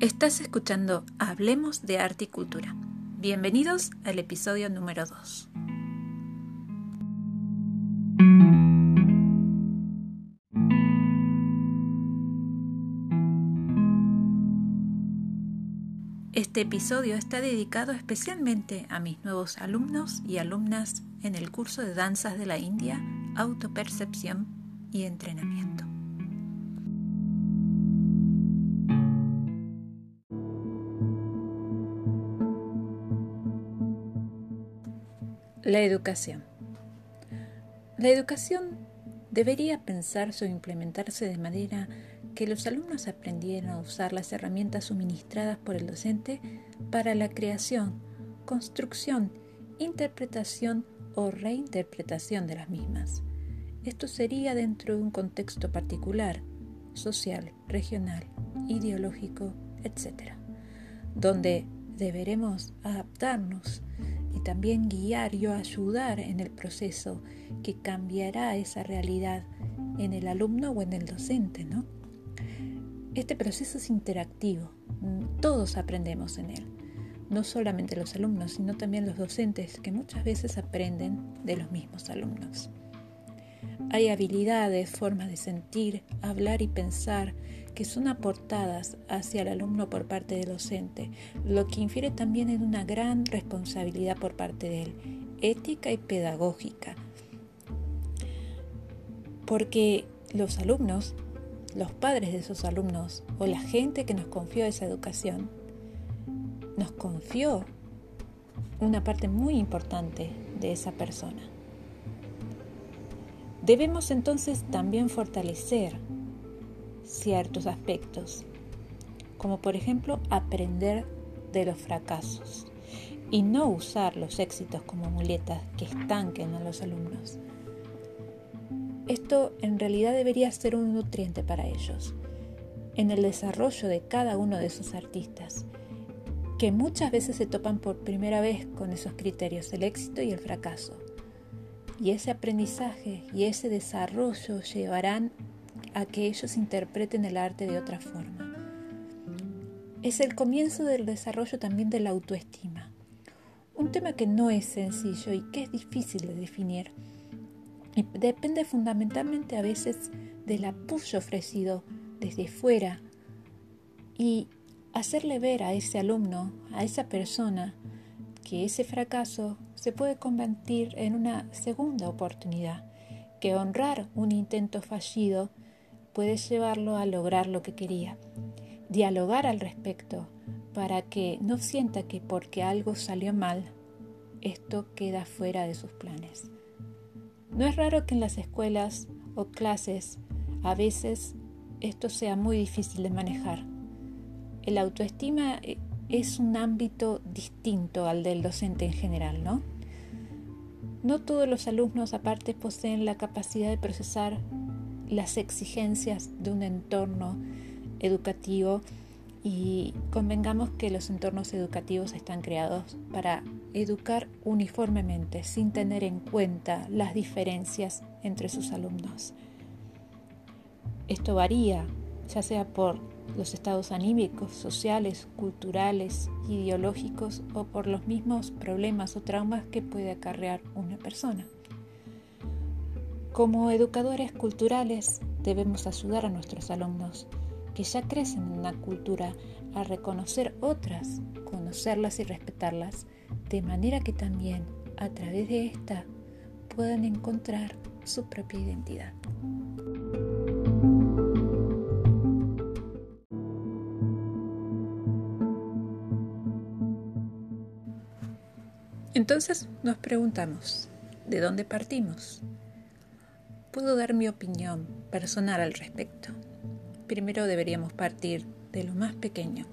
Estás escuchando Hablemos de Arte y Cultura. Bienvenidos al episodio número 2. Este episodio está dedicado especialmente a mis nuevos alumnos y alumnas en el curso de Danzas de la India, Autopercepción y Entrenamiento. La educación. La educación debería pensarse o implementarse de manera que los alumnos aprendieran a usar las herramientas suministradas por el docente para la creación, construcción, interpretación o reinterpretación de las mismas. Esto sería dentro de un contexto particular, social, regional, ideológico, etc., donde deberemos adaptarnos y también guiar y ayudar en el proceso que cambiará esa realidad en el alumno o en el docente, ¿no? Este proceso es interactivo, todos aprendemos en él, no solamente los alumnos, sino también los docentes que muchas veces aprenden de los mismos alumnos. Hay habilidades, formas de sentir, hablar y pensar que son aportadas hacia el alumno por parte del docente, lo que infiere también en una gran responsabilidad por parte de él, ética y pedagógica. Porque los alumnos, los padres de esos alumnos o la gente que nos confió esa educación, nos confió una parte muy importante de esa persona. Debemos entonces también fortalecer ciertos aspectos, como por ejemplo aprender de los fracasos y no usar los éxitos como muletas que estanquen a los alumnos. Esto en realidad debería ser un nutriente para ellos, en el desarrollo de cada uno de esos artistas, que muchas veces se topan por primera vez con esos criterios, el éxito y el fracaso. Y ese aprendizaje y ese desarrollo llevarán a que ellos interpreten el arte de otra forma. Es el comienzo del desarrollo también de la autoestima, un tema que no es sencillo y que es difícil de definir. Depende fundamentalmente a veces del apoyo ofrecido desde fuera y hacerle ver a ese alumno, a esa persona, que ese fracaso se puede convertir en una segunda oportunidad, que honrar un intento fallido puedes llevarlo a lograr lo que quería. Dialogar al respecto para que no sienta que porque algo salió mal, esto queda fuera de sus planes. No es raro que en las escuelas o clases a veces esto sea muy difícil de manejar. El autoestima eh, es un ámbito distinto al del docente en general, ¿no? No todos los alumnos aparte poseen la capacidad de procesar las exigencias de un entorno educativo y convengamos que los entornos educativos están creados para educar uniformemente sin tener en cuenta las diferencias entre sus alumnos. Esto varía, ya sea por los estados anímicos, sociales, culturales, ideológicos o por los mismos problemas o traumas que puede acarrear una persona. Como educadores culturales debemos ayudar a nuestros alumnos que ya crecen en una cultura a reconocer otras, conocerlas y respetarlas, de manera que también a través de esta puedan encontrar su propia identidad. Entonces nos preguntamos, ¿de dónde partimos? puedo dar mi opinión personal al respecto. Primero deberíamos partir de lo más pequeño.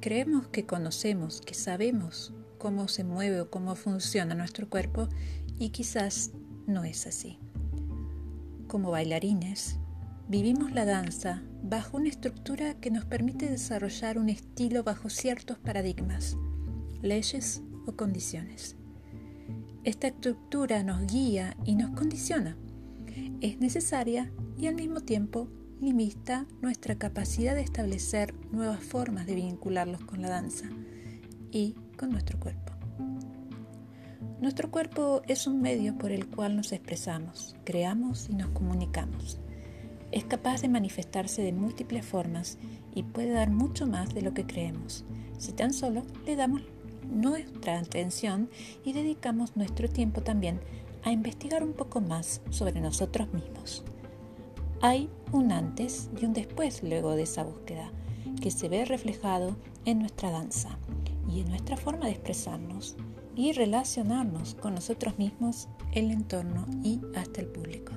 Creemos que conocemos, que sabemos cómo se mueve o cómo funciona nuestro cuerpo y quizás no es así. Como bailarines, vivimos la danza bajo una estructura que nos permite desarrollar un estilo bajo ciertos paradigmas, leyes condiciones. Esta estructura nos guía y nos condiciona. Es necesaria y al mismo tiempo limita nuestra capacidad de establecer nuevas formas de vincularlos con la danza y con nuestro cuerpo. Nuestro cuerpo es un medio por el cual nos expresamos, creamos y nos comunicamos. Es capaz de manifestarse de múltiples formas y puede dar mucho más de lo que creemos, si tan solo le damos nuestra atención y dedicamos nuestro tiempo también a investigar un poco más sobre nosotros mismos. Hay un antes y un después luego de esa búsqueda, que se ve reflejado en nuestra danza y en nuestra forma de expresarnos y relacionarnos con nosotros mismos, el entorno y hasta el público.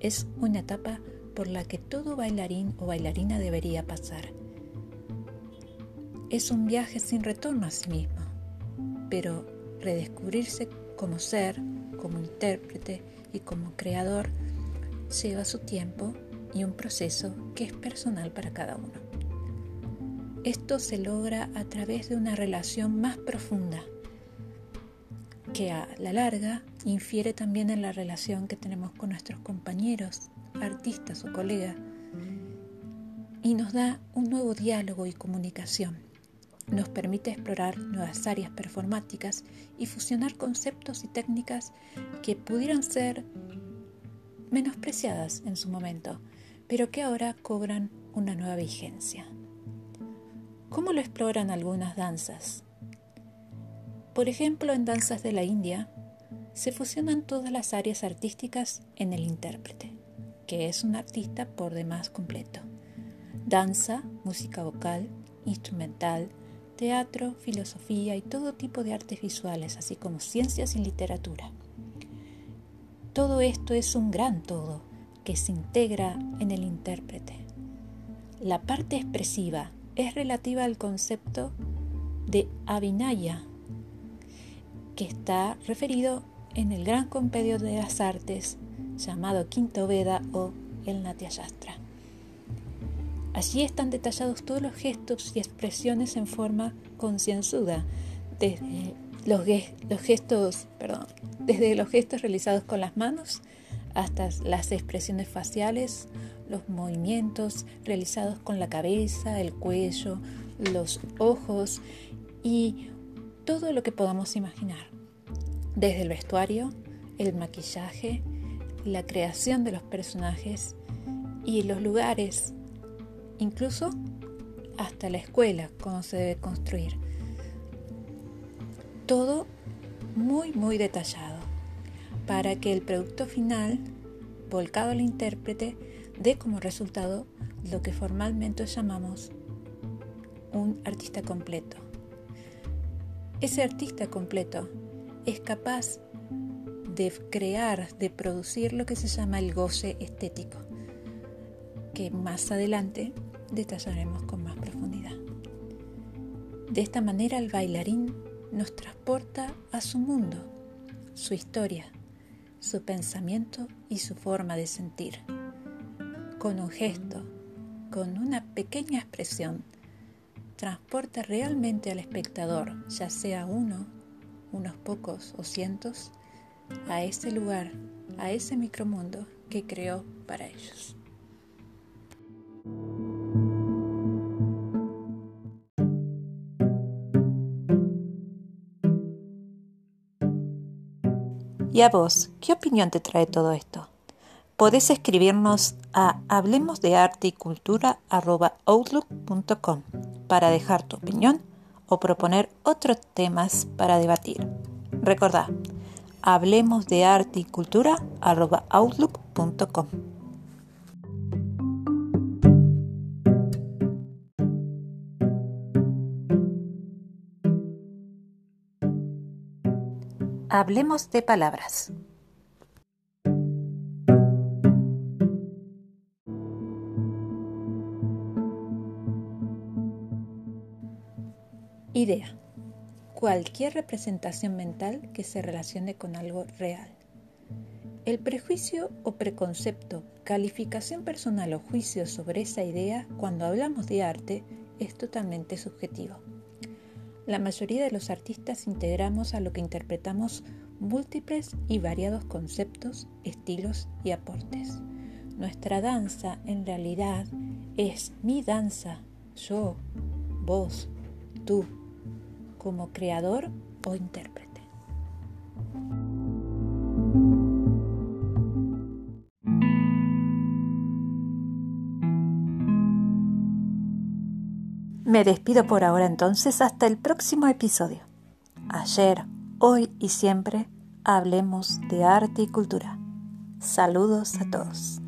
Es una etapa por la que todo bailarín o bailarina debería pasar. Es un viaje sin retorno a sí mismo, pero redescubrirse como ser, como intérprete y como creador lleva su tiempo y un proceso que es personal para cada uno. Esto se logra a través de una relación más profunda que a la larga infiere también en la relación que tenemos con nuestros compañeros, artistas o colegas, y nos da un nuevo diálogo y comunicación. Nos permite explorar nuevas áreas performáticas y fusionar conceptos y técnicas que pudieran ser menospreciadas en su momento, pero que ahora cobran una nueva vigencia. ¿Cómo lo exploran algunas danzas? Por ejemplo, en danzas de la India se fusionan todas las áreas artísticas en el intérprete, que es un artista por demás completo. Danza, música vocal, instrumental, teatro, filosofía y todo tipo de artes visuales, así como ciencias y literatura. Todo esto es un gran todo que se integra en el intérprete. La parte expresiva es relativa al concepto de Abhinaya, que está referido en el gran compendio de las artes llamado Quinto Veda o el Natya Shastra. Allí están detallados todos los gestos y expresiones en forma concienzuda, desde los, gestos, perdón, desde los gestos realizados con las manos hasta las expresiones faciales, los movimientos realizados con la cabeza, el cuello, los ojos y todo lo que podamos imaginar, desde el vestuario, el maquillaje, la creación de los personajes y los lugares, incluso hasta la escuela, cómo se debe construir. Todo muy, muy detallado para que el producto final, volcado al intérprete, dé como resultado lo que formalmente llamamos un artista completo. Ese artista completo es capaz de crear, de producir lo que se llama el goce estético, que más adelante detallaremos con más profundidad. De esta manera el bailarín nos transporta a su mundo, su historia, su pensamiento y su forma de sentir. Con un gesto, con una pequeña expresión, transporta realmente al espectador, ya sea uno, unos pocos o cientos, a ese lugar, a ese micromundo que creó para ellos. ¿Y a vos, qué opinión te trae todo esto? Podés escribirnos a hablemosdearteYcultura.outlook.com para dejar tu opinión o proponer otros temas para debatir. Recordá, hablemos de. Hablemos de palabras. Idea. Cualquier representación mental que se relacione con algo real. El prejuicio o preconcepto, calificación personal o juicio sobre esa idea cuando hablamos de arte es totalmente subjetivo. La mayoría de los artistas integramos a lo que interpretamos múltiples y variados conceptos, estilos y aportes. Nuestra danza en realidad es mi danza, yo, vos, tú, como creador o intérprete. Me despido por ahora entonces hasta el próximo episodio. Ayer, hoy y siempre hablemos de arte y cultura. Saludos a todos.